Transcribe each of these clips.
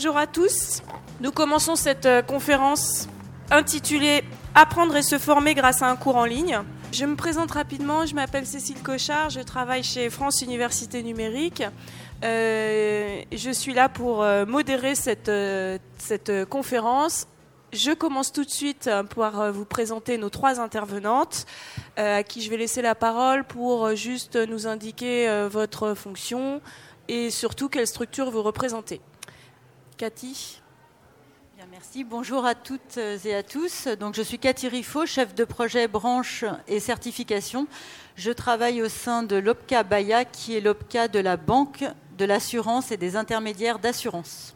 Bonjour à tous. Nous commençons cette euh, conférence intitulée Apprendre et se former grâce à un cours en ligne. Je me présente rapidement, je m'appelle Cécile Cochard, je travaille chez France Université Numérique. Euh, je suis là pour euh, modérer cette, cette conférence. Je commence tout de suite par vous présenter nos trois intervenantes, à qui je vais laisser la parole pour juste nous indiquer votre fonction et surtout quelle structure vous représentez. Cathy Bien, Merci. Bonjour à toutes et à tous. Donc, je suis Cathy Riffaut, chef de projet branche et certification. Je travaille au sein de l'OPCA Baya, qui est l'OPCA de la banque, de l'assurance et des intermédiaires d'assurance.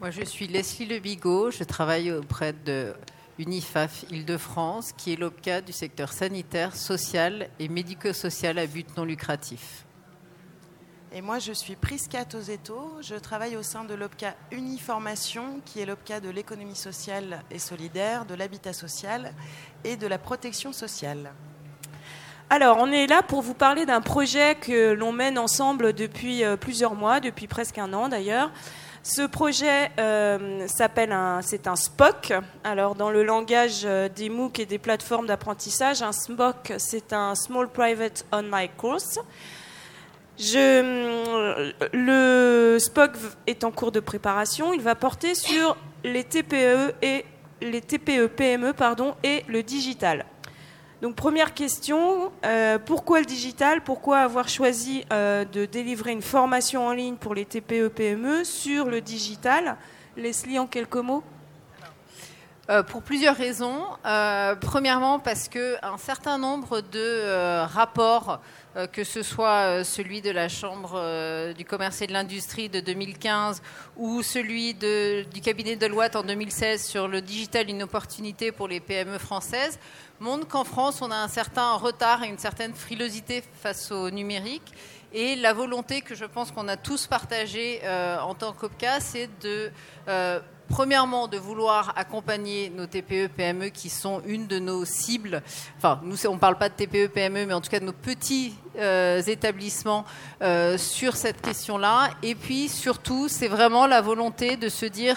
Moi, je suis Leslie Lebigot. Je travaille auprès de Unifaf Île-de-France, qui est l'OPCA du secteur sanitaire, social et médico-social à but non lucratif. Et moi, je suis Prisca Tozetto. Je travaille au sein de l'OPCA Uniformation, qui est l'OPCA de l'économie sociale et solidaire, de l'habitat social et de la protection sociale. Alors, on est là pour vous parler d'un projet que l'on mène ensemble depuis euh, plusieurs mois, depuis presque un an d'ailleurs. Ce projet euh, s'appelle un, c'est un SPOC. Alors, dans le langage euh, des MOOC et des plateformes d'apprentissage, un SPOC, c'est un Small Private Online Course. Je, le SPOC est en cours de préparation. Il va porter sur les TPE et les TPE PME pardon et le digital. Donc première question, euh, pourquoi le digital? Pourquoi avoir choisi euh, de délivrer une formation en ligne pour les TPE PME sur le digital? Leslie, en quelques mots? Euh, pour plusieurs raisons. premièrement, parce qu'un certain nombre de rapports que ce soit euh, celui de la Chambre euh, du commerce et de l'industrie de 2015 ou celui du cabinet de loi en 2016 sur le digital, une opportunité pour les PME françaises, montrent qu'en France, on a un certain retard et une certaine frilosité face au numérique. Et la volonté que je pense qu'on a tous partagée en tant qu'OPCA, c'est de premièrement, de vouloir accompagner nos TPE, PME qui sont une de nos cibles. Enfin, nous, on ne parle pas de TPE, PME, mais en tout cas de nos petits euh, établissements euh, sur cette question-là. Et puis, surtout, c'est vraiment la volonté de se dire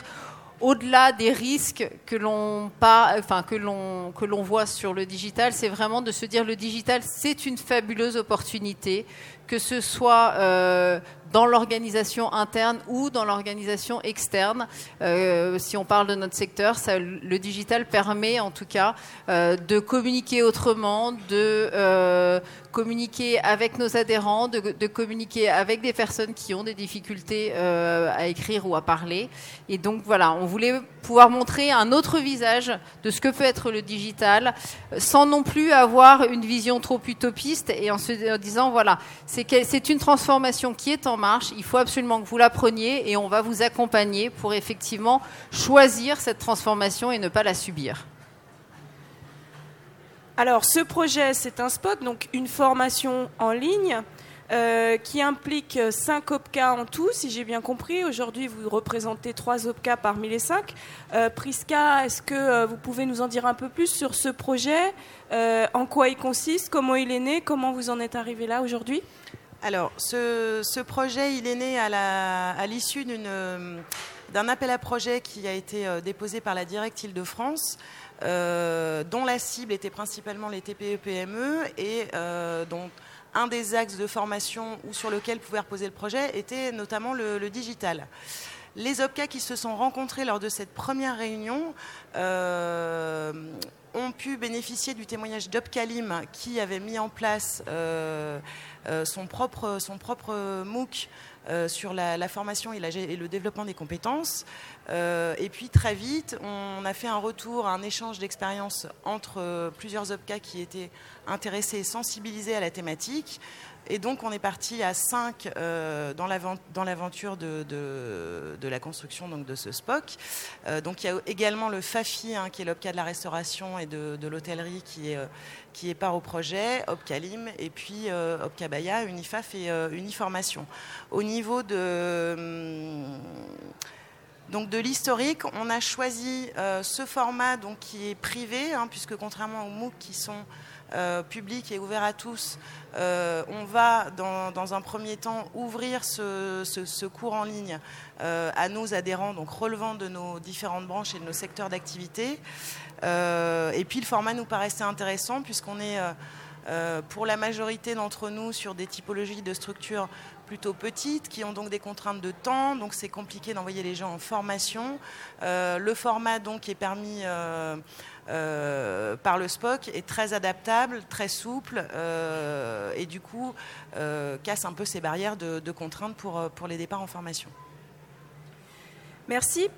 au-delà des risques que l'on enfin, que l'on voit sur le digital, c'est vraiment de se dire le digital c'est une fabuleuse opportunité, que ce soit euh, dans l'organisation interne ou dans l'organisation externe. Euh, si on parle de notre secteur, ça, le digital permet en tout cas euh, de communiquer autrement, de euh, communiquer avec nos adhérents, de, de, communiquer avec des personnes qui ont des difficultés à écrire ou à parler. Et donc voilà, on voulait pouvoir montrer un autre visage de ce que peut être le digital, sans non plus avoir une vision trop utopiste et en se disant voilà, c'est une transformation qui est en marche, il faut absolument que vous la preniez et on va vous accompagner pour effectivement choisir cette transformation et ne pas la subir. Alors, ce projet, c'est un spot, donc une formation en ligne euh, qui implique 5 OPCA en tout, si j'ai bien compris. Aujourd'hui, vous représentez 3 OPCA parmi les 5. Euh, Priska, est-ce que euh, vous pouvez nous en dire un peu plus sur ce projet? En quoi il consiste? Comment il est né? Comment vous en êtes arrivé là aujourd'hui? Alors, ce, projet, il est né à l'issue d'un appel à projet qui a été euh, déposé par la Direct Île-de-France, euh, dont la cible était principalement les TPE-PME e et euh, dont un des axes de formation ou sur lequel pouvait reposer le projet était notamment le, digital. Les OPCA qui se sont rencontrés lors de cette première réunion ont pu bénéficier du témoignage d'Opcalim qui avait mis en place euh, euh, son, propre, son propre MOOC euh, sur la, formation et, le développement des compétences. et puis très vite, on a fait un retour, un échange d'expériences entre plusieurs OPCA qui étaient intéressés et sensibilisés à la thématique. Et donc, on est parti à 5 euh, dans l'aventure de, la construction donc, de ce SPOC. Euh, donc, il y a également le FAFI, hein, qui est l'OPCA de la restauration et de, l'hôtellerie, qui est, euh, part au projet, OPCALIM, et puis OPCABAYA, Unifaf et Uniformation. Au niveau de. Donc de l'historique, on a choisi ce format donc, qui est privé, hein, puisque contrairement aux MOOC qui sont publics et ouverts à tous, on va dans, un premier temps ouvrir ce, cours en ligne à nos adhérents, donc relevant de nos différentes branches et de nos secteurs d'activité. et puis le format nous paraissait intéressant puisqu'on est euh, pour la majorité d'entre nous sur des typologies de structures plutôt petites qui ont donc des contraintes de temps, donc c'est compliqué d'envoyer les gens en formation. Euh, le format donc est permis euh, par le SPOC est très adaptable, très souple et du coup casse un peu ces barrières de, de contraintes pour, pour les départs en formation. Merci.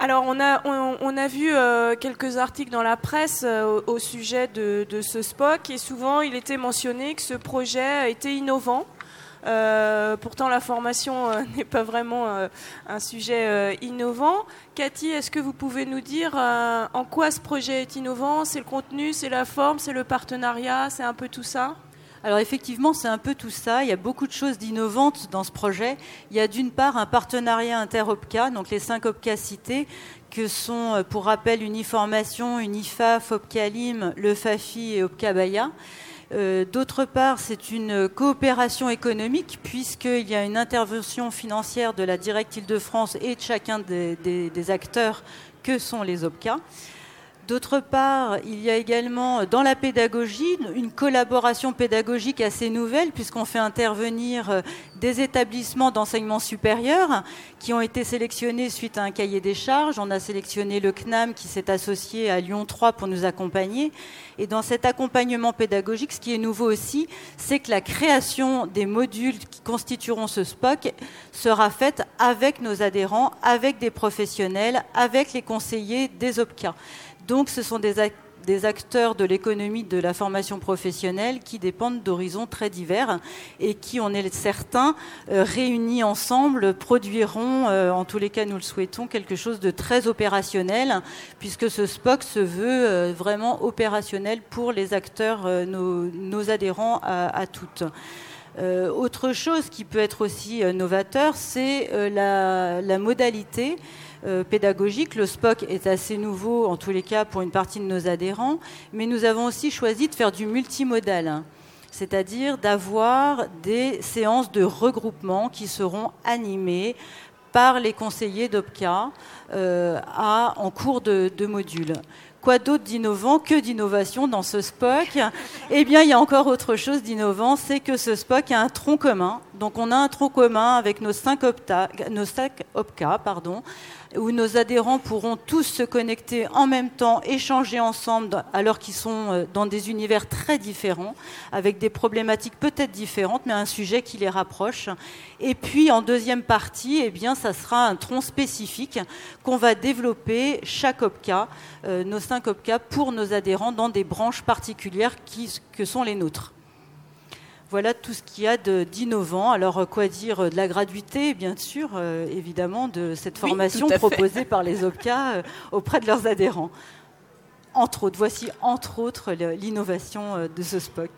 Alors, on a, on, a vu euh, quelques articles dans la presse euh, au, sujet de, ce SPOC et souvent il était mentionné que ce projet était innovant. Euh, pourtant, la formation n'est pas vraiment un sujet innovant. Cathy, est-ce que vous pouvez nous dire en quoi ce projet est innovant? C'est le contenu, c'est la forme, c'est le partenariat, c'est un peu tout ça? Alors effectivement, c'est un peu tout ça. Il y a beaucoup de choses d'innovantes dans ce projet. Il y a d'une part un partenariat inter-OPCA, donc les cinq OPCA cités, que sont, euh, pour rappel, Uniformation, Unifaf, OPCALIM, le FAFI et OPCA Baya. Euh, d'autre part, c'est une coopération économique puisqu'il y a une intervention financière de la Direct Île-de-France et de chacun des, des acteurs que sont les OPCA. D'autre part, il y a également dans la pédagogie une collaboration pédagogique assez nouvelle puisqu'on fait intervenir euh, des établissements d'enseignement supérieur qui ont été sélectionnés suite à un cahier des charges. On a sélectionné le CNAM qui s'est associé à Lyon 3 pour nous accompagner. Et dans cet accompagnement pédagogique, ce qui est nouveau aussi, c'est que la création des modules qui constitueront ce SPOC sera faite avec nos adhérents, avec des professionnels, avec les conseillers des OPCA. Donc ce sont des, acteurs de l'économie de la formation professionnelle qui dépendent d'horizons très divers et qui, on est certains, euh, réunis ensemble, produiront, euh, en tous les cas nous le souhaitons, quelque chose de très opérationnel, puisque ce SPOC se veut euh, vraiment opérationnel pour les acteurs, nos, adhérents à, toutes. autre chose qui peut être aussi novateur, c'est la, modalité euh, pédagogique. Le SPOC est assez nouveau, en tous les cas, pour une partie de nos adhérents, mais nous avons aussi choisi de faire du multimodal c'est-à-dire d'avoir des séances de regroupement qui seront animées par les conseillers d'OPCA euh, en cours de, de module. Quoi d'autre d'innovant que d'innovation dans ce SPOC Eh bien, il y a encore autre chose d'innovant, c'est que ce SPOC a un tronc commun. Donc, on a un tronc commun avec nos cinq, nos cinq OPCA, pardon, où nos adhérents pourront tous se connecter en même temps, échanger ensemble, alors qu'ils sont euh, dans des univers très différents, avec des problématiques peut-être différentes, mais un sujet qui les rapproche. Et puis, en deuxième partie, eh bien, ça sera un tronc spécifique qu'on va développer chaque OPCA, euh, nos cinq OPCA, pour nos adhérents dans des branches particulières que sont les nôtres. Voilà tout ce qu'il y a d'innovant. Alors, quoi dire de la gratuité, bien sûr, euh, évidemment, de cette formation proposée par les OPCA euh, auprès de leurs adhérents. Entre autres, voici entre autres l'innovation euh, de ce SPOC.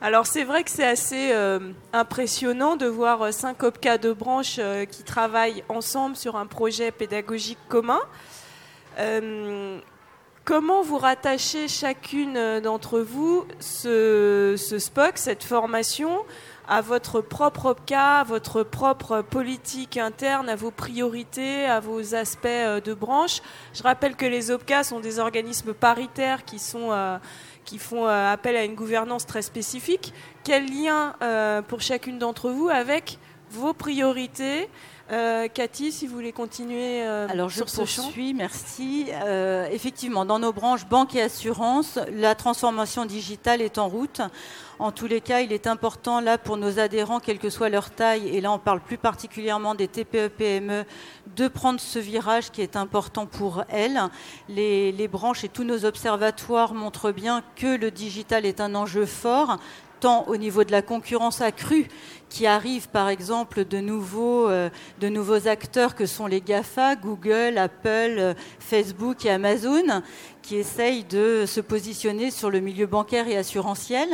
Alors c'est vrai que c'est assez impressionnant de voir cinq OPCA de branches qui travaillent ensemble sur un projet pédagogique commun. Comment vous rattachez chacune euh, d'entre vous ce, SPOC, cette formation, à votre propre cas, à votre propre politique interne, à vos priorités, à vos aspects euh, de branche? Je rappelle que les OPCA sont des organismes paritaires qui, sont, euh, qui font appel à une gouvernance très spécifique. Quel lien pour chacune d'entre vous avec vos priorités euh, Cathy, si vous voulez continuer euh, Alors, sur je poursuis, merci. Euh, effectivement, dans nos branches banque et assurance, la transformation digitale est en route. En tous les cas, il est important là pour nos adhérents, quelle que soit leur taille, et là on parle plus particulièrement des TPE-PME, de prendre ce virage qui est important pour elles. Les, les branches et tous nos observatoires montrent bien que le digital est un enjeu fort, tant au niveau de la concurrence accrue qui arrive par exemple de nouveaux, euh, acteurs que sont les GAFA, Google, Apple, euh, Facebook et Amazon, qui essayent de se positionner sur le milieu bancaire et assurantiel.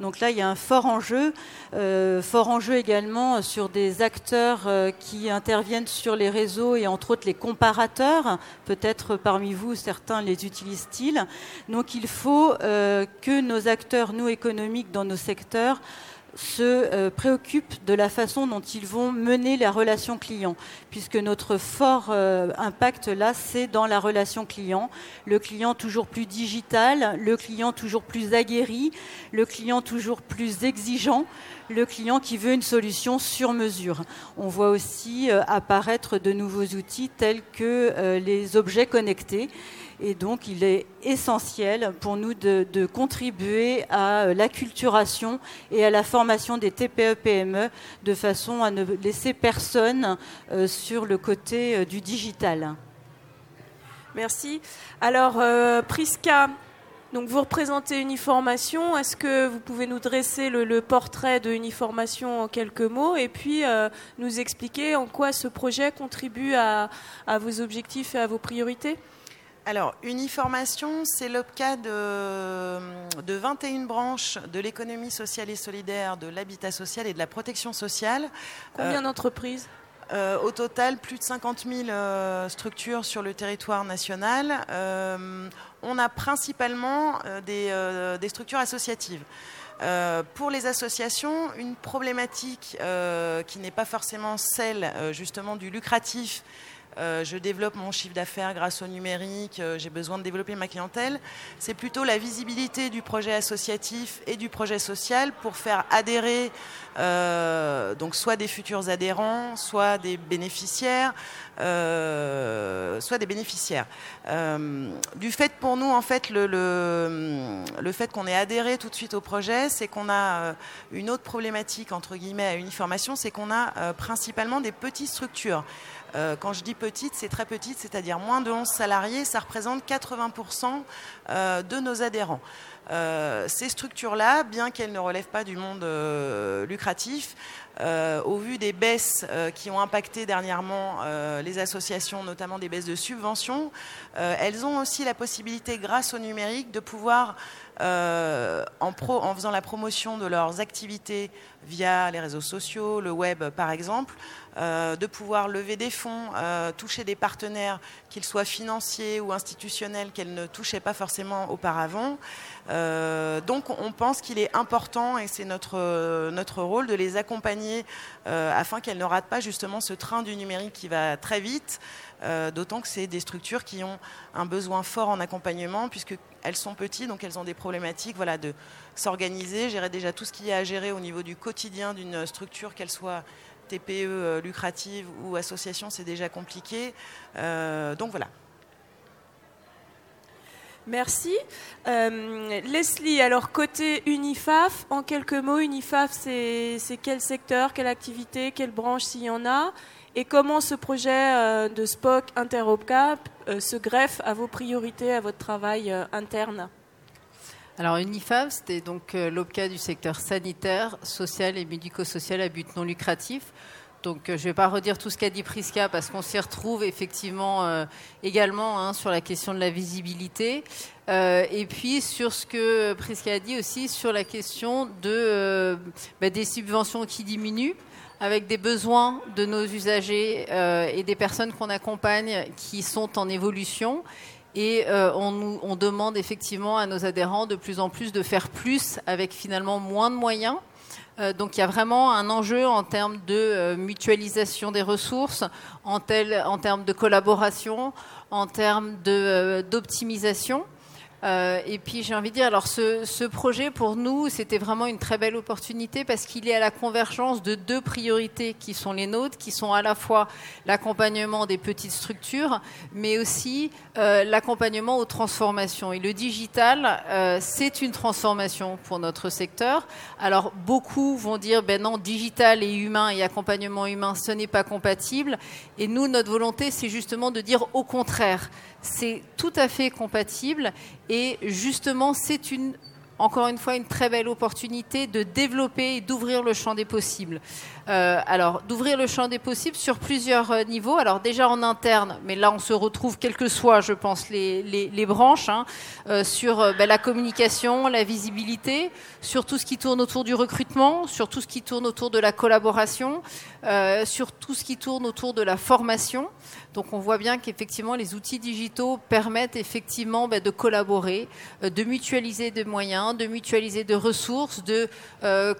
Donc là, il y a un fort enjeu, euh, fort enjeu également sur des acteurs qui interviennent sur les réseaux et entre autres les comparateurs. Peut-être parmi vous, certains les utilisent-ils. Donc il faut que nos acteurs, nous économiques, dans nos secteurs, se euh, préoccupent de la façon dont ils vont mener la relation client, puisque notre fort euh, impact là, c'est dans la relation client. Le client toujours plus digital, le client toujours plus aguerri, le client toujours plus exigeant, le client qui veut une solution sur mesure. On voit aussi euh, apparaître de nouveaux outils tels que les objets connectés et donc, il est essentiel pour nous de, contribuer à euh, l'acculturation et à la formation des TPE-PME de façon à ne laisser personne euh, sur le côté euh, du digital. Merci. Alors, Prisca, donc vous représentez Uniformation. Est-ce que vous pouvez nous dresser le, portrait de Uniformation en quelques mots et puis nous expliquer en quoi ce projet contribue à vos objectifs et à vos priorités? Alors, Uniformation, c'est l'OPCA de, de 21 branches de l'économie sociale et solidaire, de l'habitat social et de la protection sociale. Combien euh, d'entreprises? Euh, au total, plus de 50 000 euh, structures sur le territoire national. on a principalement des, des, structures associatives. pour les associations, une problématique qui n'est pas forcément celle justement du lucratif, euh, je développe mon chiffre d'affaires grâce au numérique, euh, j'ai besoin de développer ma clientèle. C'est plutôt la visibilité du projet associatif et du projet social pour faire adhérer euh, donc soit des futurs adhérents, soit des bénéficiaires, soit des bénéficiaires. du fait pour nous, en fait, le, fait qu'on ait adhéré tout de suite au projet, c'est qu'on a une autre problématique entre guillemets à uniformation, c'est qu'on a principalement des petites structures. Euh, quand je dis petite, c'est très petite, c'est-à-dire moins de 11 salariés, ça représente 80% euh, de nos adhérents. Euh, ces structures-là, bien qu'elles ne relèvent pas du monde lucratif, au vu des baisses qui ont impacté dernièrement les associations, notamment des baisses de subventions, elles ont aussi la possibilité, grâce au numérique, de pouvoir, en, en, faisant la promotion de leurs activités via les réseaux sociaux, le web par exemple, euh, de pouvoir lever des fonds, euh, toucher des partenaires, qu'ils soient financiers ou institutionnels, qu'elles ne touchaient pas forcément auparavant. Euh, donc on pense qu'il est important, et c'est notre, notre rôle, de les accompagner afin qu'elles ne ratent pas justement ce train du numérique qui va très vite. D'autant que c'est des structures qui ont un besoin fort en accompagnement, puisqu'elles sont petites, donc elles ont des problématiques voilà, de s'organiser, gérer déjà tout ce qu'il y a à gérer au niveau du quotidien d'une structure, qu'elle soit TPE euh, lucrative ou association, c'est déjà compliqué. Euh, donc voilà. Merci. Euh, Leslie, alors côté Unifaf, en quelques mots, Unifaf, c'est quel secteur, quelle activité, quelle branche s'il y en a? Et comment ce projet de SPOC Interopcap se greffe à vos priorités, à votre travail interne? Alors UNIFAM, c'était donc euh, l'OPCA du secteur sanitaire, social et médico-social à but non lucratif. Donc euh, je ne vais pas redire tout ce qu'a dit Prisca parce qu'on s'y retrouve effectivement euh, également hein, sur la question de la visibilité. et puis sur ce que Prisca a dit aussi sur la question de, bah, des subventions qui diminuent avec des besoins de nos usagers et des personnes qu'on accompagne qui sont en évolution et euh, on, on, demande effectivement à nos adhérents de plus en plus de faire plus avec finalement moins de moyens. Euh, donc il y a vraiment un enjeu en termes de euh, mutualisation des ressources, en termes de collaboration, en termes d'optimisation. Euh, et puis j'ai envie de dire, alors ce, projet pour nous, c'était vraiment une très belle opportunité parce qu'il est à la convergence de deux priorités qui sont les nôtres, qui sont à la fois l'accompagnement des petites structures, mais aussi euh, l'accompagnement aux transformations. Et le digital, euh, c'est une transformation pour notre secteur. Alors beaucoup vont dire, ben non, digital et humain et accompagnement humain, ce n'est pas compatible. Et nous, notre volonté, c'est justement de dire au contraire c'est tout à fait compatible et justement c'est une encore une fois une très belle opportunité de développer et d'ouvrir le champ des possibles. Euh, alors, d'ouvrir le champ des possibles sur plusieurs euh, niveaux. Alors, déjà en interne, mais là, on se retrouve, quelles que soient, je pense, les, branches, hein, euh, sur ben, la communication, la visibilité, sur tout ce qui tourne autour du recrutement, sur tout ce qui tourne autour de la collaboration, sur tout ce qui tourne autour de la formation. Donc on voit bien qu'effectivement les outils digitaux permettent effectivement ben, de collaborer, de mutualiser des moyens, de mutualiser de ressources, de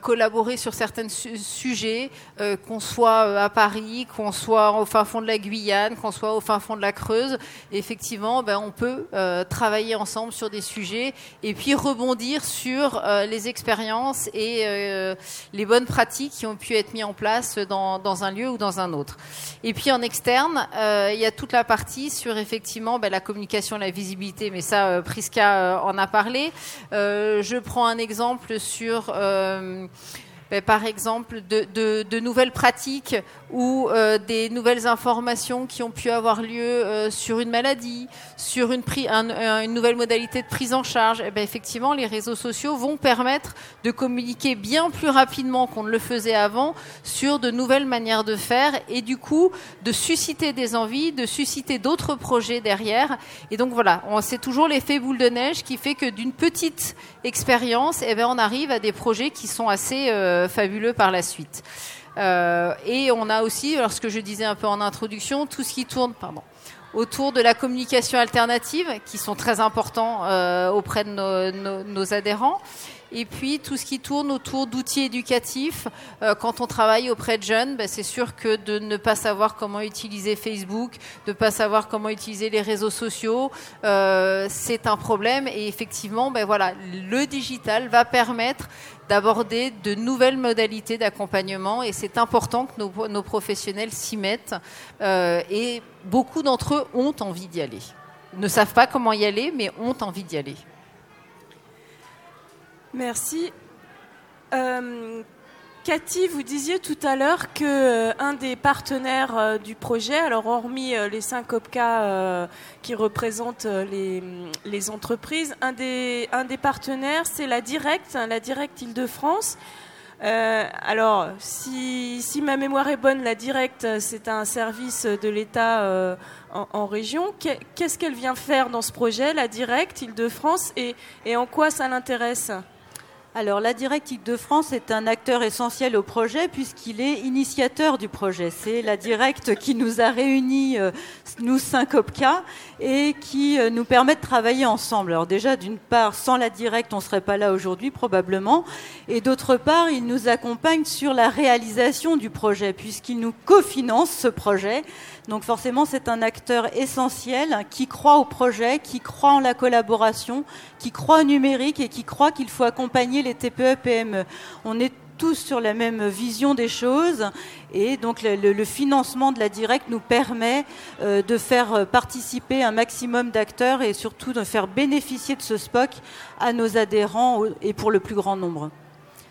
collaborer sur certains sujets, euh, qu'on soit euh, à Paris, qu'on soit au fin fond de la Guyane, qu'on soit au fin fond de la Creuse. effectivement, ben, on peut euh, travailler ensemble sur des sujets et puis rebondir sur les expériences et les bonnes pratiques qui ont pu être mises en place dans, un lieu ou dans un autre. Et puis en externe, il y a toute la partie sur effectivement ben, la communication, la visibilité, mais ça, Priska en a parlé. je prends un exemple sur par exemple, de, nouvelles pratiques ou euh, des nouvelles informations qui ont pu avoir lieu euh, sur une maladie, sur une, nouvelle modalité de prise en charge, eh ben, effectivement, les réseaux sociaux vont permettre de communiquer bien plus rapidement qu'on ne le faisait avant sur de nouvelles manières de faire et du coup de susciter des envies, de susciter d'autres projets derrière. Et donc voilà, c'est toujours l'effet boule de neige qui fait que d'une petite expérience, eh ben, on arrive à des projets qui sont assez... Euh, fabuleux par la suite. Euh, et on a aussi, alors ce que je disais un peu en introduction, tout ce qui tourne, pardon, autour de la communication alternative, qui sont très importants euh, auprès de nos adhérents et puis tout ce qui tourne autour d'outils éducatifs. Euh, quand on travaille auprès de jeunes, ben, c'est sûr que de ne pas savoir comment utiliser Facebook, de ne pas savoir comment utiliser les réseaux sociaux, euh, c'est un problème. Et effectivement, ben, voilà, le digital va permettre d'aborder de nouvelles modalités d'accompagnement et c'est important que nos, professionnels s'y mettent euh, et beaucoup d'entre eux ont envie d'y aller. Ne savent pas comment y aller, mais ont envie d'y aller. Merci. Euh, Cathy, vous disiez tout à l'heure que euh, un des partenaires euh, du projet, alors hormis les cinq OPCA qui représentent les, entreprises, un des, un des partenaires, c'est la Direct, la Direct Île-de-France. alors, si, si, ma mémoire est bonne, la Direct, c'est un service de l'État en, région. Qu'est-ce qu'elle vient faire dans ce projet, la Direct Île-de-France, et en quoi ça l'intéresse? Alors, la Directive de France est un acteur essentiel au projet puisqu'il est initiateur du projet. C'est la Directe qui nous a réunis, euh, nous cinq OPCA, et qui euh, nous permet de travailler ensemble. Alors déjà, d'une part, sans la Directe, on ne serait pas là aujourd'hui probablement, et d'autre part, il nous accompagne sur la réalisation du projet puisqu'il nous cofinance ce projet. Donc forcément, c'est un acteur essentiel qui croit au projet, qui croit en la collaboration, qui croit au numérique et qui croit qu'il faut accompagner les TPE-PME. On est tous sur la même vision des choses et donc le, financement de la directe nous permet euh, de faire participer un maximum d'acteurs et surtout de faire bénéficier de ce SPOC à nos adhérents et pour le plus grand nombre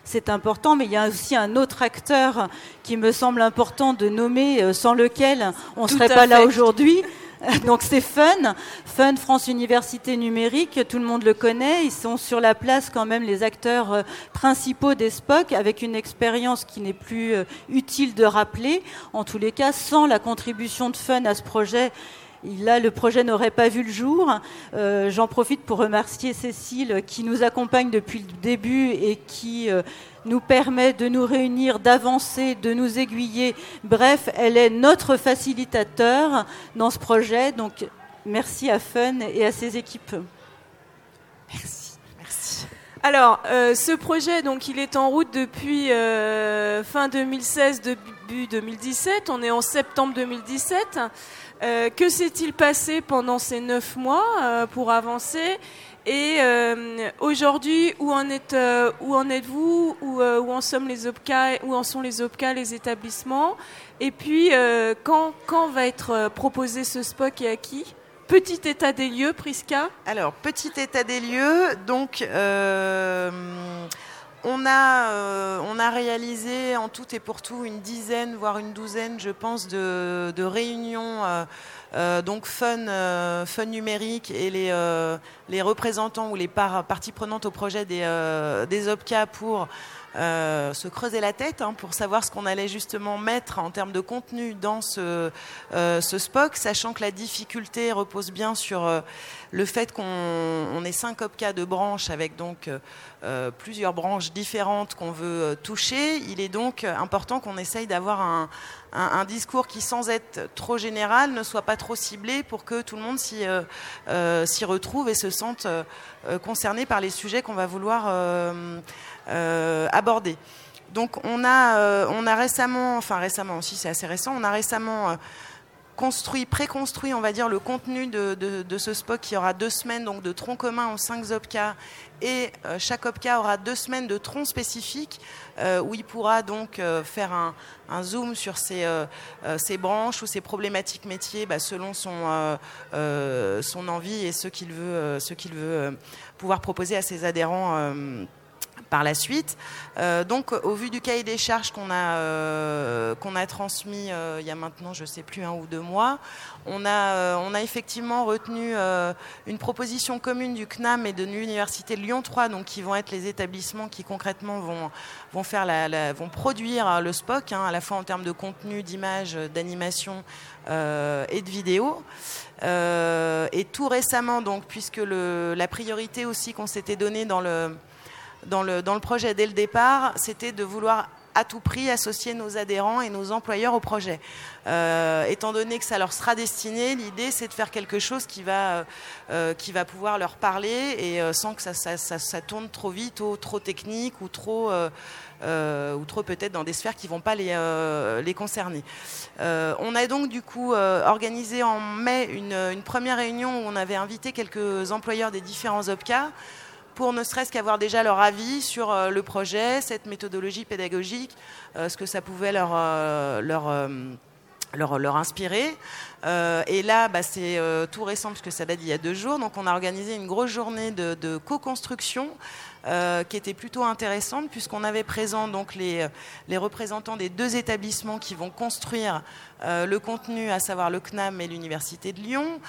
c'est important, mais il y a aussi un autre acteur qui me semble important de nommer, euh, sans lequel on ne serait pas là aujourd'hui. Donc c'est Fun, Fun France Université Numérique, tout le monde le connaît, ils sont sur la place quand même les acteurs euh, principaux des SPOC avec une expérience qui n'est plus euh, utile de rappeler. En tous les cas, sans la contribution de Fun à ce projet, Là, le projet n'aurait pas vu le jour. Euh, j'en profite pour remercier Cécile qui nous accompagne depuis le début et qui euh, nous permet de nous réunir, d'avancer, de nous aiguiller. Bref, elle est notre facilitateur dans ce projet. Donc, merci à Fun et à ses équipes. Merci. Alors, euh, ce projet, donc, il est en route depuis fin 2016, début 2017. On est en septembre 2017. Euh, que s'est-il passé pendant ces neuf mois euh, pour avancer? Et euh, aujourd'hui, où en êtes, où en êtes-vous? Où, où, en sont les OPCA Où en sont les OPCA, les établissements? Et puis, quand, quand va être proposé ce SPOC et à qui? Petit état des lieux, Prisca Alors, petit état des lieux, donc on a, euh, on a réalisé en tout et pour tout une dizaine, voire une douzaine, je pense, de, réunions euh, donc fun, fun numérique et les, les représentants ou les parties prenantes au projet des, des OPCA pour euh, se creuser la tête hein, pour savoir ce qu'on allait justement mettre en termes de contenu dans ce, euh, ce SPOC, sachant que la difficulté repose bien sur euh, le fait qu'on ait cinq OPCA de branches avec donc plusieurs branches différentes qu'on veut toucher. Il est donc important qu'on essaye d'avoir un, un, discours qui, sans être trop général, ne soit pas trop ciblé pour que tout le monde s'y retrouve et se sente concerné par les sujets qu'on va vouloir euh, aborder. Donc on a, euh, on a récemment, enfin récemment aussi c'est assez récent, on a récemment euh, construit, préconstruit, on va dire, le contenu de, ce spot qui aura deux semaines donc de troncs communs aux cinq OPCA et chaque OPCA aura deux semaines de troncs spécifiques où il pourra donc faire un, zoom sur ses, ses, branches ou ses problématiques métiers bah, selon son, son envie et ce qu'il veut, ce qu'il veut pouvoir proposer à ses adhérents par la suite. Euh, donc, au vu du cahier des charges qu'on a, euh, qu'on a transmis euh, il y a maintenant, je ne sais plus, un ou deux mois, on a, on a effectivement retenu une proposition commune du CNAM et de l'Université Lyon 3, donc qui vont être les établissements qui concrètement vont, vont, faire la, vont produire le SPOC, hein, à la fois en termes de contenu, d'image, d'animation et de vidéo. et tout récemment, donc, puisque la priorité aussi qu'on s'était donnée dans le dans le, projet dès le départ, c'était de vouloir à tout prix associer nos adhérents et nos employeurs au projet. Euh, étant donné que ça leur sera destiné, l'idée c'est de faire quelque chose qui va, euh, qui va pouvoir leur parler et euh, sans que ça, ça, ça, tourne trop vite ou trop technique ou trop, ou trop peut-être dans des sphères qui ne vont pas les, les concerner. on a donc du coup organisé en mai une, une, première réunion où on avait invité quelques employeurs des différents OPCA pour ne serait-ce qu'avoir déjà leur avis sur euh, le projet, cette méthodologie pédagogique, euh, ce que ça pouvait leur, euh, leur, leur, inspirer. et là, bah, c'est tout récent puisque ça date d'il y a deux jours. Donc on a organisé une grosse journée de, de co-construction qui était plutôt intéressante puisqu'on avait présent donc les, les, représentants des deux établissements qui vont construire le contenu, à savoir le CNAM et l'Université de Lyon.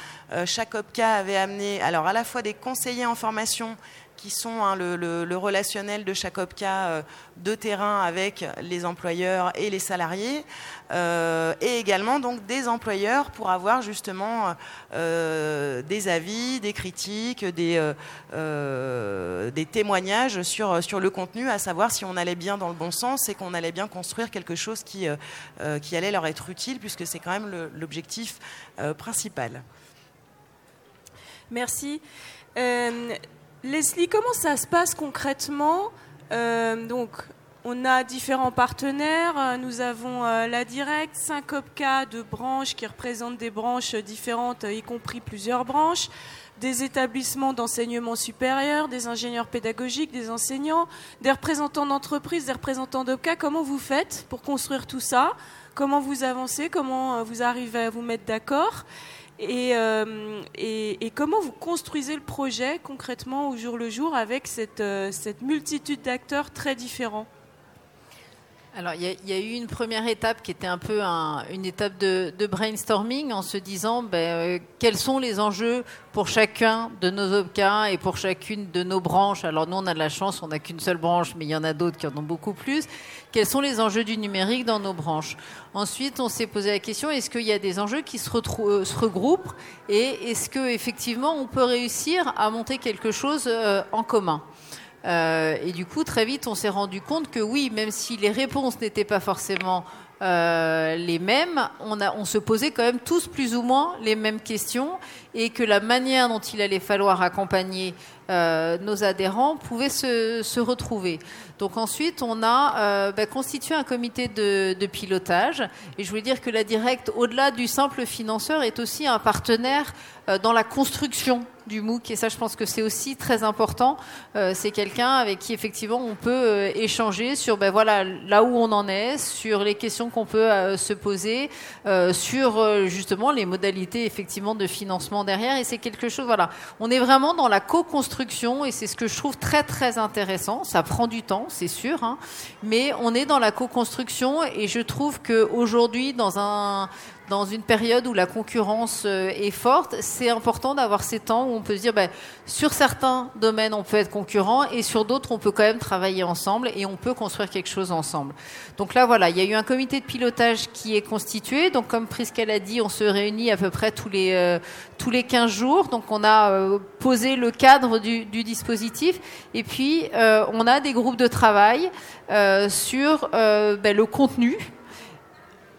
chaque OPCA avait amené alors à la fois des conseillers en formation qui sont hein, le, relationnel de chaque OPCA euh, de terrain avec les employeurs et les salariés, euh, et également donc des employeurs pour avoir justement euh, des avis, des critiques, des, témoignages sur, sur le contenu, à savoir si on allait bien dans le bon sens et qu'on allait bien construire quelque chose qui, qui allait leur être utile, puisque c'est quand même l'objectif principal. Merci. Leslie, comment ça se passe concrètement euh, on a différents partenaires. Nous avons euh, la Direct, 5 OPCA de branches qui représentent des branches différentes, y compris plusieurs branches, des établissements d'enseignement supérieur, des ingénieurs pédagogiques, des enseignants, des représentants d'entreprises, des représentants d'OPCA. Comment vous faites pour construire tout ça? Comment vous avancez? Comment euh, vous arrivez à vous mettre d'accord? Euh, et, comment vous construisez le projet concrètement au jour le jour avec cette, euh, cette multitude d'acteurs très différents? Alors, il y, a eu une première étape qui était un peu une étape de, brainstorming en se disant ben, euh, quels sont les enjeux pour chacun de nos OPCA et pour chacune de nos branches. Alors, nous, on a de la chance, on n'a qu'une seule branche, mais il y en a d'autres qui en ont beaucoup plus. Quels sont les enjeux du numérique dans nos branches? Ensuite, on s'est posé la question est-ce qu'il y a des enjeux qui se, euh, se regroupent? Et est-ce qu'effectivement, on peut réussir à monter quelque chose euh, en commun? Euh, et du coup, très vite, on s'est rendu compte que oui, même si les réponses n'étaient pas forcément euh, les mêmes, on, on se posait quand même tous plus ou moins les mêmes questions et que la manière dont il allait falloir accompagner euh, nos adhérents pouvait se, retrouver. Donc ensuite, on a euh, bah, constitué un comité de, pilotage. Et je voulais dire que la Directe, au-delà du simple financeur, est aussi un partenaire euh, dans la construction du MOOC. Et ça, je pense que c'est aussi très important. C'est quelqu'un avec qui, effectivement, on peut échanger sur ben, voilà, là où on en est, sur les questions qu'on peut se poser, sur justement les modalités, effectivement, de financement derrière. Et c'est quelque chose, voilà. On est vraiment dans la co-construction et c'est ce que je trouve très, très intéressant. Ça prend du temps, c'est sûr, hein, mais on est dans la co-construction et je trouve qu'aujourd'hui, dans un dans une période où la concurrence euh, est forte, c'est important d'avoir ces temps où on peut se dire, ben, sur certains domaines, on peut être concurrent et sur d'autres, on peut quand même travailler ensemble et on peut construire quelque chose ensemble. Donc là, voilà, il y a eu un comité de pilotage qui est constitué. Donc, comme Prisca l'a dit, on se réunit à peu près tous les, euh, tous les 15 jours. Donc, on a euh, posé le cadre du, dispositif et puis on a des groupes de travail sur ben, le contenu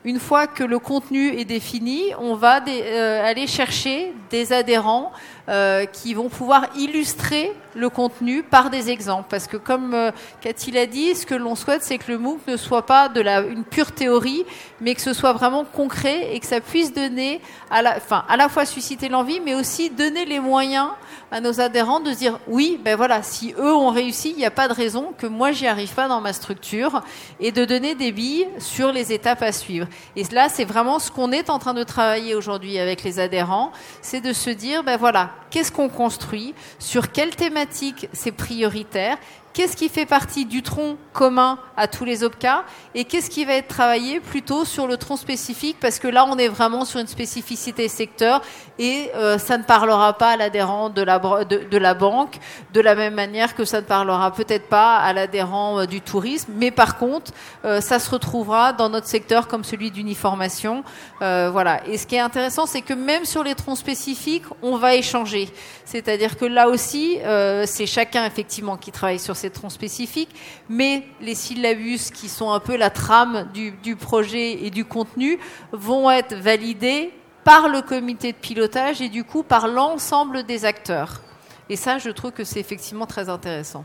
une fois que le contenu est défini, on va euh, aller chercher des adhérents euh, qui vont pouvoir illustrer le contenu par des exemples. Parce que comme euh, Cathy l'a dit, ce que l'on souhaite, c'est que le MOOC ne soit pas une pure théorie, mais que ce soit vraiment concret et que ça puisse donner, enfin, à la fois susciter l'envie, mais aussi donner les moyens à nos adhérents de dire oui, ben voilà, si eux ont réussi, il n'y a pas de raison que moi j'y arrive pas dans ma structure, et de donner des billes sur les étapes à suivre. Et là, c'est vraiment ce qu'on est en train de travailler aujourd'hui avec les adhérents, c'est de se dire ben voilà, qu'est-ce qu'on construit, sur quelle thématique c'est prioritaire, qu'est-ce qui fait partie du tronc commun à tous les OPCA et qu'est-ce qui va être travaillé plutôt sur le tronc spécifique parce que là on est vraiment sur une spécificité secteur et euh, ça ne parlera pas à l'adhérent de la, de, la banque de la même manière que ça ne parlera peut-être pas à l'adhérent euh, du tourisme. Mais par contre euh, ça se retrouvera dans notre secteur comme celui d'uniformation. Voilà. Et ce qui est intéressant c'est que même sur les troncs spécifiques on va échanger. C'est-à-dire que là aussi c'est chacun effectivement qui travaille sur ces spécifiques, mais les syllabus qui sont un peu la trame du, projet et du contenu vont être validés par le comité de pilotage et du coup par l'ensemble des acteurs. Et ça, je trouve que c'est effectivement très intéressant.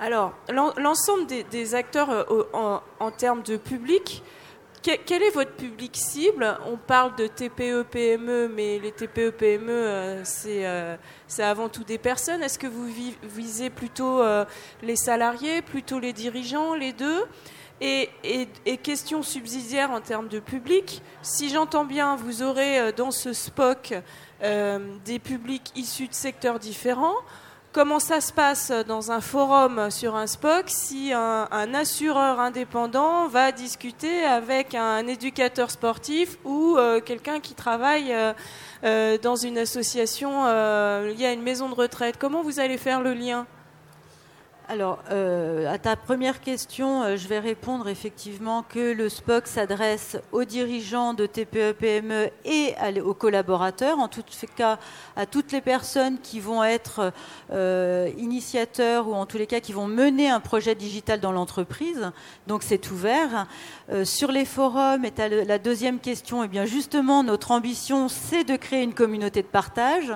Alors, l'ensemble des, acteurs euh, en, termes de public, quel est votre public cible? On parle de TPE, PME, mais les TPE, PME, euh, euh, c'est avant tout des personnes. Est-ce que vous visez plutôt euh, les salariés, plutôt les dirigeants, les deux? Et, question subsidiaire en termes de public, si j'entends bien, vous aurez dans ce SPOC des publics issus de secteurs différents. Comment ça se passe dans un forum sur un SPOC si un, assureur indépendant va discuter avec un éducateur sportif ou euh, quelqu'un qui travaille euh, euh, dans une association liée à une maison de retraite? Comment vous allez faire le lien? Alors, euh, à ta première question, euh, je vais répondre effectivement que le SPOC s'adresse aux dirigeants de TPE-PME et aux collaborateurs, en tout cas à toutes les personnes qui vont être euh, initiateurs ou en tous les cas qui vont mener un projet digital dans l'entreprise. Donc c'est ouvert. sur les forums, et la deuxième question, et eh bien justement, notre ambition, c'est de créer une communauté de partage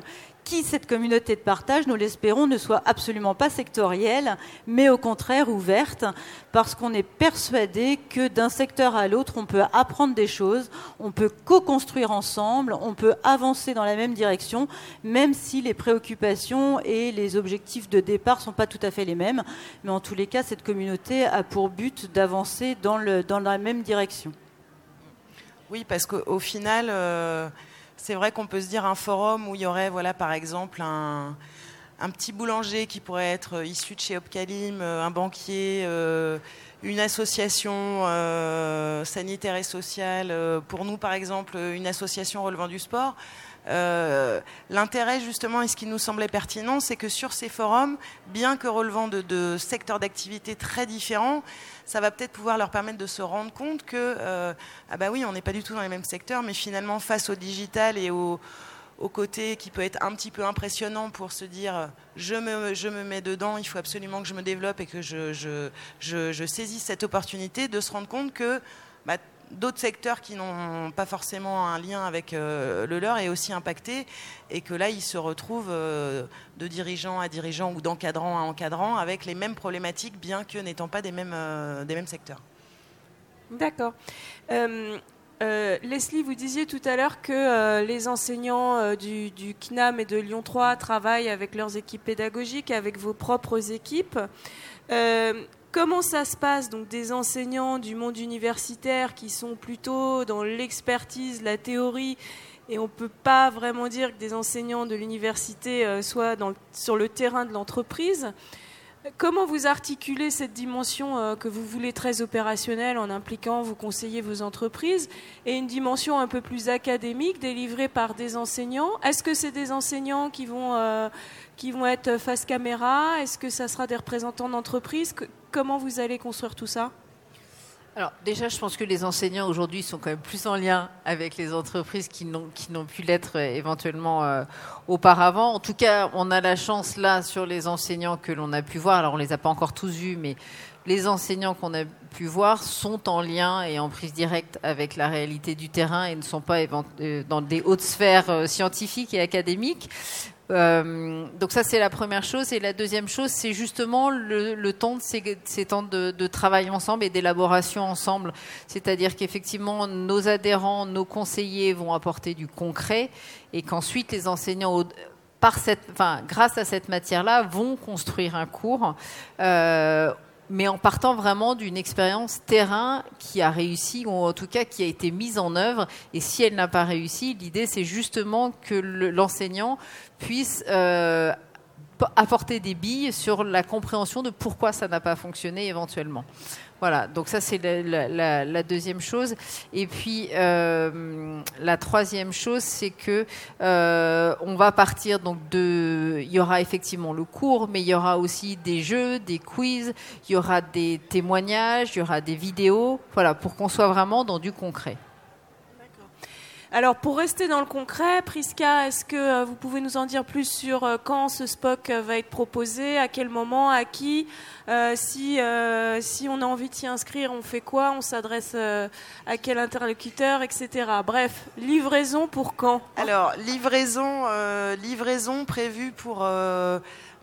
qui, cette communauté de partage, nous l'espérons, ne soit absolument pas sectorielle, mais au contraire ouverte, parce qu'on est persuadé que d'un secteur à l'autre, on peut apprendre des choses, on peut co-construire ensemble, on peut avancer dans la même direction, même si les préoccupations et les objectifs de départ ne sont pas tout à fait les mêmes. Mais en tous les cas, cette communauté a pour but d'avancer dans, la même direction. Oui, parce qu'au final... Euh, c'est vrai qu'on peut se dire un forum où il y aurait, voilà, par exemple, un, petit boulanger qui pourrait être issu de chez Opcalim, euh, un banquier, euh, une association euh, sanitaire et sociale, pour nous par exemple une association relevant du sport. L'intérêt justement et ce qui nous semblait pertinent, c'est que sur ces forums, bien que relevant de secteurs d'activité très différents, ça va peut-être pouvoir leur permettre de se rendre compte que, euh, ah bah oui, on n'est pas du tout dans les mêmes secteurs, mais finalement, face au digital et au, côté qui peut être un petit peu impressionnant pour se dire je me, je me mets dedans, il faut absolument que je me développe et que je, je, je, saisisse cette opportunité, de se rendre compte que bah, d'autres secteurs qui n'ont pas forcément un lien avec euh, le leur est aussi impacté et que là, ils se retrouvent euh, de dirigeants à dirigeants ou d'encadrant à encadrant avec les mêmes problématiques, bien que n'étant pas des mêmes, euh, secteurs. D'accord. Leslie, vous disiez tout à l'heure que les enseignants du, du, CNAM et de Lyon 3 travaillent avec leurs équipes pédagogiques, avec vos propres équipes. Comment ça se passe donc des enseignants du monde universitaire qui sont plutôt dans l'expertise, la théorie, et on ne peut pas vraiment dire que des enseignants de l'université euh, soient sur le terrain de l'entreprise. Comment vous articulez cette dimension euh, que vous voulez très opérationnelle en impliquant vous conseiller vos entreprises et une dimension un peu plus académique délivrée par des enseignants? Est-ce que c'est des enseignants qui vont, euh, qui vont être face caméra? Est-ce que ça sera des représentants d'entreprises Comment vous allez construire tout ça? Alors déjà, je pense que les enseignants aujourd'hui sont quand même plus en lien avec les entreprises qui n'ont pu l'être euh, éventuellement euh, auparavant. En tout cas, on a la chance là sur les enseignants que l'on a pu voir. Alors on les a pas encore tous vus, mais les enseignants qu'on a pu voir sont en lien et en prise directe avec la réalité du terrain et ne sont pas euh, dans des hautes sphères scientifiques et académiques. Euh, donc ça c'est la première chose. Et la deuxième chose c'est justement le, temps de ces, temps de, travail ensemble et d'élaboration ensemble. C'est-à-dire qu'effectivement nos adhérents nos conseillers vont apporter du concret et qu'ensuite les enseignants par cette, enfin, grâce à cette matière-là, vont construire un cours euh, mais en partant vraiment d'une expérience terrain qui a réussi, ou en tout cas qui a été mise en œuvre. Et si elle n'a pas réussi, l'idée c'est justement que l'enseignant puisse euh, apporter des billes sur la compréhension de pourquoi ça n'a pas fonctionné éventuellement. Voilà, donc ça c'est la, deuxième chose. Et puis euh, la troisième chose, c'est que euh, on va partir donc de, il y aura effectivement le cours, mais il y aura aussi des jeux, des quiz, il y aura des témoignages, il y aura des vidéos, voilà, pour qu'on soit vraiment dans du concret. Alors pour rester dans le concret, Priska, est-ce que euh, vous pouvez nous en dire plus sur euh, quand ce SPOC euh, va être proposé, à quel moment, à qui? Si, si on a envie de s'y inscrire, on fait quoi? On s'adresse à quel interlocuteur, etc. Bref, livraison pour quand? Alors livraison, livraison prévue pour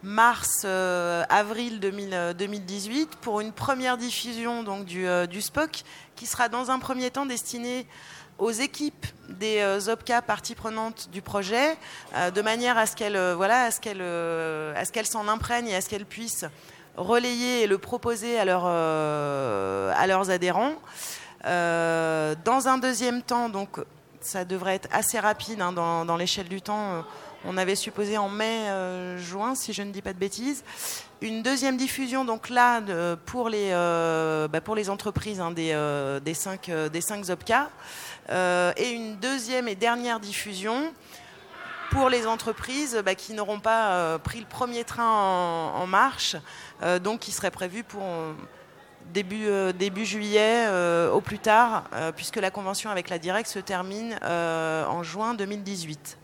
mars, avril 2018 pour une première diffusion donc du, du SPOC qui sera dans un premier temps destiné aux équipes des euh, OPCA parties prenantes du projet, euh, de manière à ce qu'elles euh, voilà, à ce qu'elles s'en imprègnent et à ce qu'elles puissent relayer et le proposer à, à leurs adhérents. dans un deuxième temps, donc ça devrait être assez rapide hein, dans, l'échelle du temps. On avait supposé en mai-juin, si je ne dis pas de bêtises. Une deuxième diffusion, donc là, pour, les, bah, pour les entreprises hein, des, des, cinq, des cinq. Euh, et une deuxième et dernière diffusion pour les entreprises bah, qui n'auront pas euh, pris le premier train en, marche, euh, donc qui serait prévu pour début, début juillet au plus tard, puisque la convention avec la Direct se termine en juin 2018.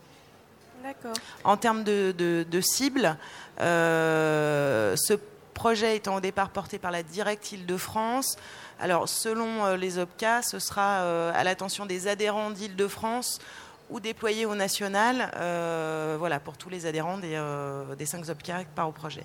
En termes de, de cible, ce projet étant au départ porté par la Direct Île-de-France, alors, selon euh, les OPCA, ce sera euh, à l'attention des adhérents d'Île-de-France ou déployés au national, euh, voilà, pour tous les adhérents des, des 5 OPCA par au projet.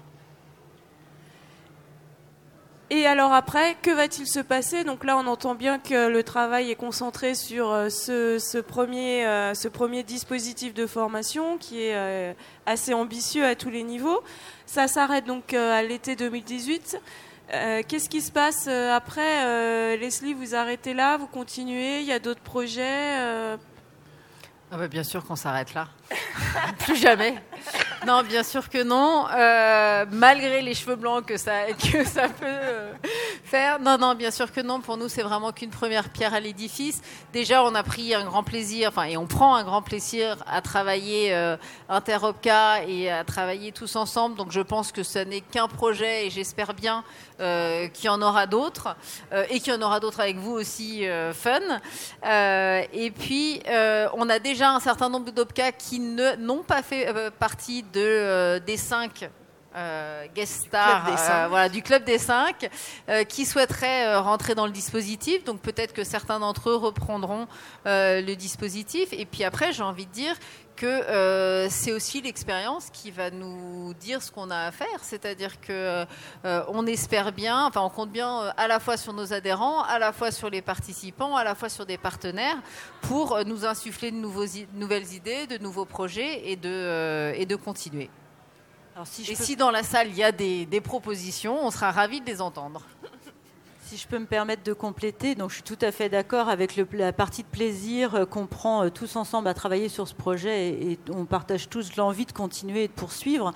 Et alors après, que va-t-il se passer? Donc là, on entend bien que le travail est concentré sur ce, premier, ce premier dispositif de formation qui est assez ambitieux à tous les niveaux. Ça s'arrête donc à l'été 2018. Euh, qu'est-ce qui se passe euh, après? Euh, Leslie, vous arrêtez là, vous continuez, il y a d'autres projets ah bah, Bien sûr qu'on s'arrête là. Plus jamais. Non, bien sûr que non. malgré les cheveux blancs que ça, que ça peut faire. Non, non, bien sûr que non. Pour nous, c'est vraiment qu'une première pierre à l'édifice. Déjà, on a pris un grand plaisir, enfin, et on prend un grand plaisir à travailler euh, Interopca et à travailler tous ensemble. Donc, je pense que ce n'est qu'un projet et j'espère bien euh, qu'il y en aura d'autres euh, et qu'il y en aura d'autres avec vous aussi, fun. et puis, on a déjà un certain nombre d'OPCA qui n'ont pas fait partie de, des cinq euh, guest star euh, voilà, du Club des Cinq euh, qui souhaiteraient rentrer dans le dispositif. Donc peut-être que certains d'entre eux reprendront le dispositif. Et puis après, j'ai envie de dire que c'est aussi l'expérience qui va nous dire ce qu'on a à faire. C'est-à-dire que on espère bien, enfin on compte bien à la fois sur nos adhérents, à la fois sur les participants, à la fois sur des partenaires pour nous insuffler de nouveaux, nouvelles idées, de nouveaux projets et de, et de continuer et si dans la salle il y a des, propositions, on sera ravis de les entendre. Si je peux me permettre de compléter, donc je suis tout à fait d'accord avec le, la partie de plaisir euh, qu'on prend euh, tous ensemble à travailler sur ce projet et, et on partage tous l'envie de continuer et de poursuivre.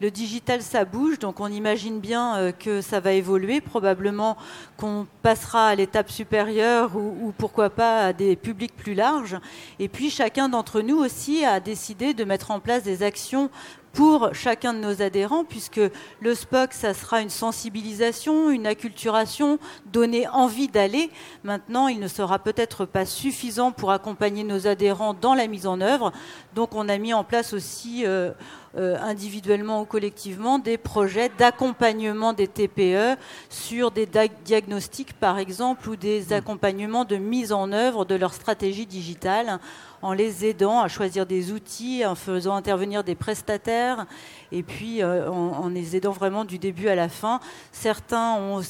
Le digital, ça bouge, donc on imagine bien euh, que ça va évoluer. Probablement qu'on passera à l'étape supérieure ou, ou, pourquoi pas à des publics plus larges. Et puis chacun d'entre nous aussi a décidé de mettre en place des actions pour chacun de nos adhérents, puisque le SPOC, ça sera une sensibilisation, une acculturation, donner envie d'aller. Maintenant, il ne sera peut-être pas suffisant pour accompagner nos adhérents dans la mise en œuvre. Donc, on a mis en place aussi euh, individuellement ou collectivement des projets d'accompagnement des TPE sur des diagnostics, par exemple, ou des accompagnements de mise en œuvre de leur stratégie digitale en les aidant à choisir des outils, en faisant intervenir des prestataires et puis euh, en, en, les aidant vraiment du début à la fin. Certains ont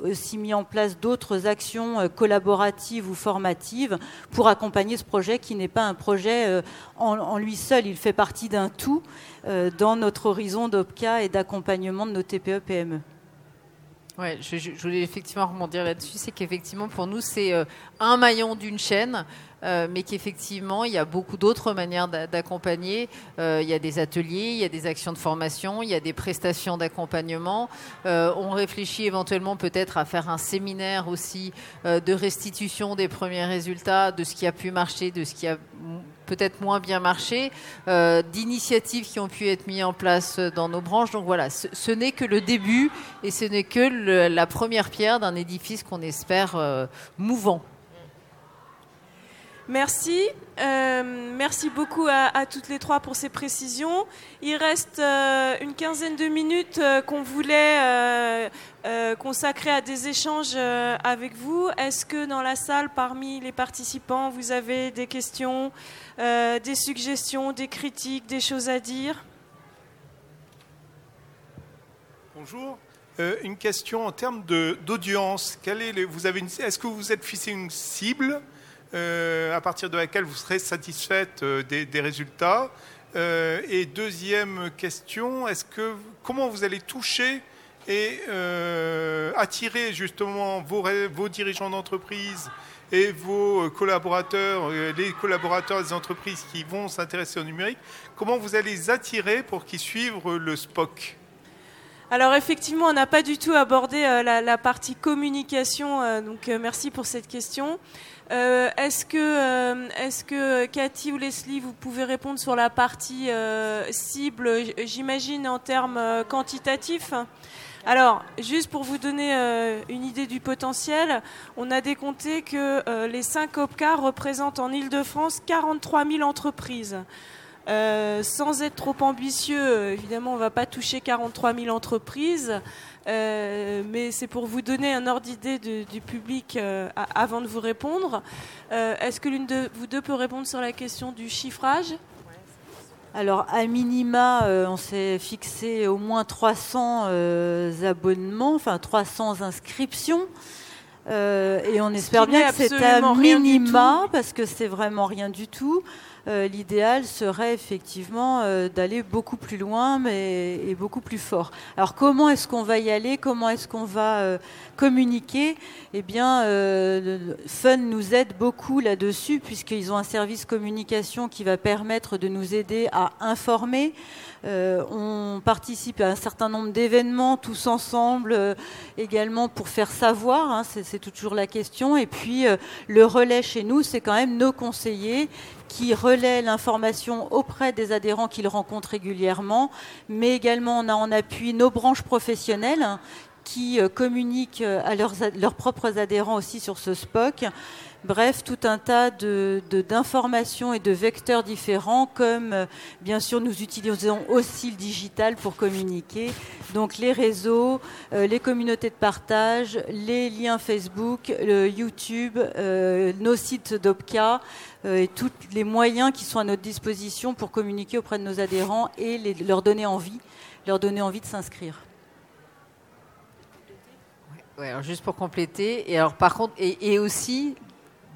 aussi mis en place d'autres actions euh, collaboratives ou formatives pour accompagner ce projet qui n'est pas un projet euh, en, en, lui seul, il fait partie d'un tout euh, dans notre horizon d'OPCA et d'accompagnement de nos TPE-PME. Ouais, je, je, voulais effectivement rebondir là-dessus, c'est qu'effectivement pour nous c'est euh, un maillon d'une chaîne euh, mais qu'effectivement, il y a beaucoup d'autres manières d'accompagner. Euh, il y a des ateliers, il y a des actions de formation, il y a des prestations d'accompagnement. Euh, on réfléchit éventuellement peut-être à faire un séminaire aussi de restitution des premiers résultats, de ce qui a pu marcher, de ce qui a peut-être moins bien marché, d'initiatives qui ont pu être mises en place dans nos branches. Donc voilà, ce, n'est que le début et ce n'est que la première pierre d'un édifice qu'on espère mouvant. Merci. Euh, merci beaucoup à, toutes les trois pour ces précisions. Il reste euh, une quinzaine de minutes euh, qu'on voulait consacrer à des échanges avec vous. Est-ce que dans la salle, parmi les participants, vous avez des questions, des suggestions, des critiques, des choses à dire? Bonjour. Une question en termes d'audience. Est Est-ce que vous êtes fixé une cible? À partir de laquelle vous serez satisfaite euh, des, résultats. Euh, Et deuxième question, comment vous allez toucher et euh, attirer justement vos, dirigeants d'entreprise et vos collaborateurs, euh, les collaborateurs des entreprises qui vont s'intéresser au numérique, comment vous allez les attirer pour qu'ils suivent le SPOC alors effectivement, on n'a pas du tout abordé euh, la, la, partie communication, euh, donc euh, merci pour cette question. Euh, est-ce que, euh, est que Cathy ou Leslie, vous pouvez répondre sur la partie euh, cible, j'imagine en termes quantitatifs? Alors, juste pour vous donner une idée du potentiel, on a décompté que les 5 OPCA représentent en Ile-de-France 43 000 entreprises. Euh, sans être trop ambitieux, évidemment, on ne va pas toucher 43 000 entreprises, euh, mais c'est pour vous donner un ordre d'idée du public euh, avant de vous répondre. Est-ce que l'une de vous deux peut répondre sur la question du chiffrage? Alors, à minima, on s'est fixé au moins 300 euh, abonnements, enfin 300 inscriptions. Et on espère bien que c'est à minima, parce que c'est vraiment rien du tout. Euh, l'idéal serait effectivement euh, d'aller beaucoup plus loin mais, et beaucoup plus fort. Alors comment est-ce qu'on va y aller? Comment est-ce qu'on va euh, communiquer? Eh bien, Fun nous aide beaucoup là-dessus puisqu'ils ont un service communication qui va permettre de nous aider à informer. On participe à un certain nombre d'événements tous ensemble également pour faire savoir, hein, c'est toujours la question. Et puis le relais chez nous, c'est quand même nos conseillers qui relaient l'information auprès des adhérents qu'ils rencontrent régulièrement, mais également on a en appui nos branches professionnelles qui euh, communiquent à leurs, propres adhérents aussi sur ce SPOC. Bref, tout un tas d'informations et de vecteurs différents, comme euh, bien sûr nous utilisons aussi le digital pour communiquer. Donc les réseaux, euh, les communautés de partage, les liens Facebook, YouTube, euh, nos sites d'OPCA euh, et tous les moyens qui sont à notre disposition pour communiquer auprès de nos adhérents et leur donner envie, leur donner envie de s'inscrire. Alors juste pour compléter, et alors par contre, et, et aussi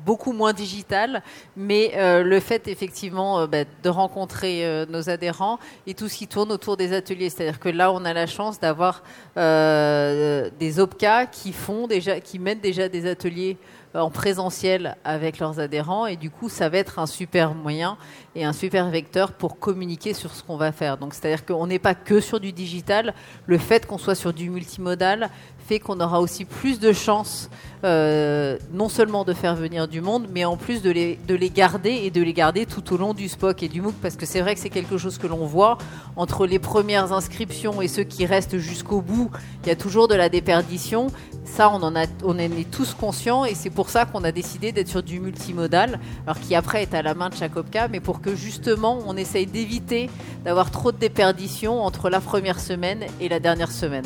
beaucoup moins digital, mais euh, le fait effectivement euh, bah, de rencontrer euh, nos adhérents et tout ce qui tourne autour des ateliers. C'est-à-dire que là, on a la chance d'avoir des OPCA qui font déjà, qui mettent déjà des ateliers en présentiel avec leurs adhérents et du coup ça va être un super moyen et un super vecteur pour communiquer sur ce qu'on va faire. Donc c'est-à-dire qu'on n'est pas que sur du digital, le fait qu'on soit sur du multimodal qu'on aura aussi plus de chances euh, non seulement de faire venir du monde, mais en plus de les, de les garder et de les garder tout au long du SPOC et du MOOC, parce que c'est vrai que c'est quelque chose que l'on voit entre les premières inscriptions et ceux qui restent jusqu'au bout, il y a toujours de la déperdition. Ça, on en, est tous conscients et c'est pour ça qu'on a décidé d'être sur du multimodal, alors qui après est à la main de chaque mais pour que justement on essaye d'éviter d'avoir trop de déperdition entre la première semaine et la dernière semaine.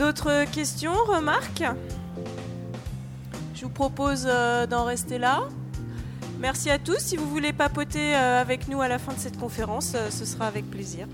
D'autres questions, remarques Je vous propose euh, d'en rester là. Merci à tous. Si vous voulez papoter euh, avec nous à la fin de cette conférence, euh, ce sera avec plaisir.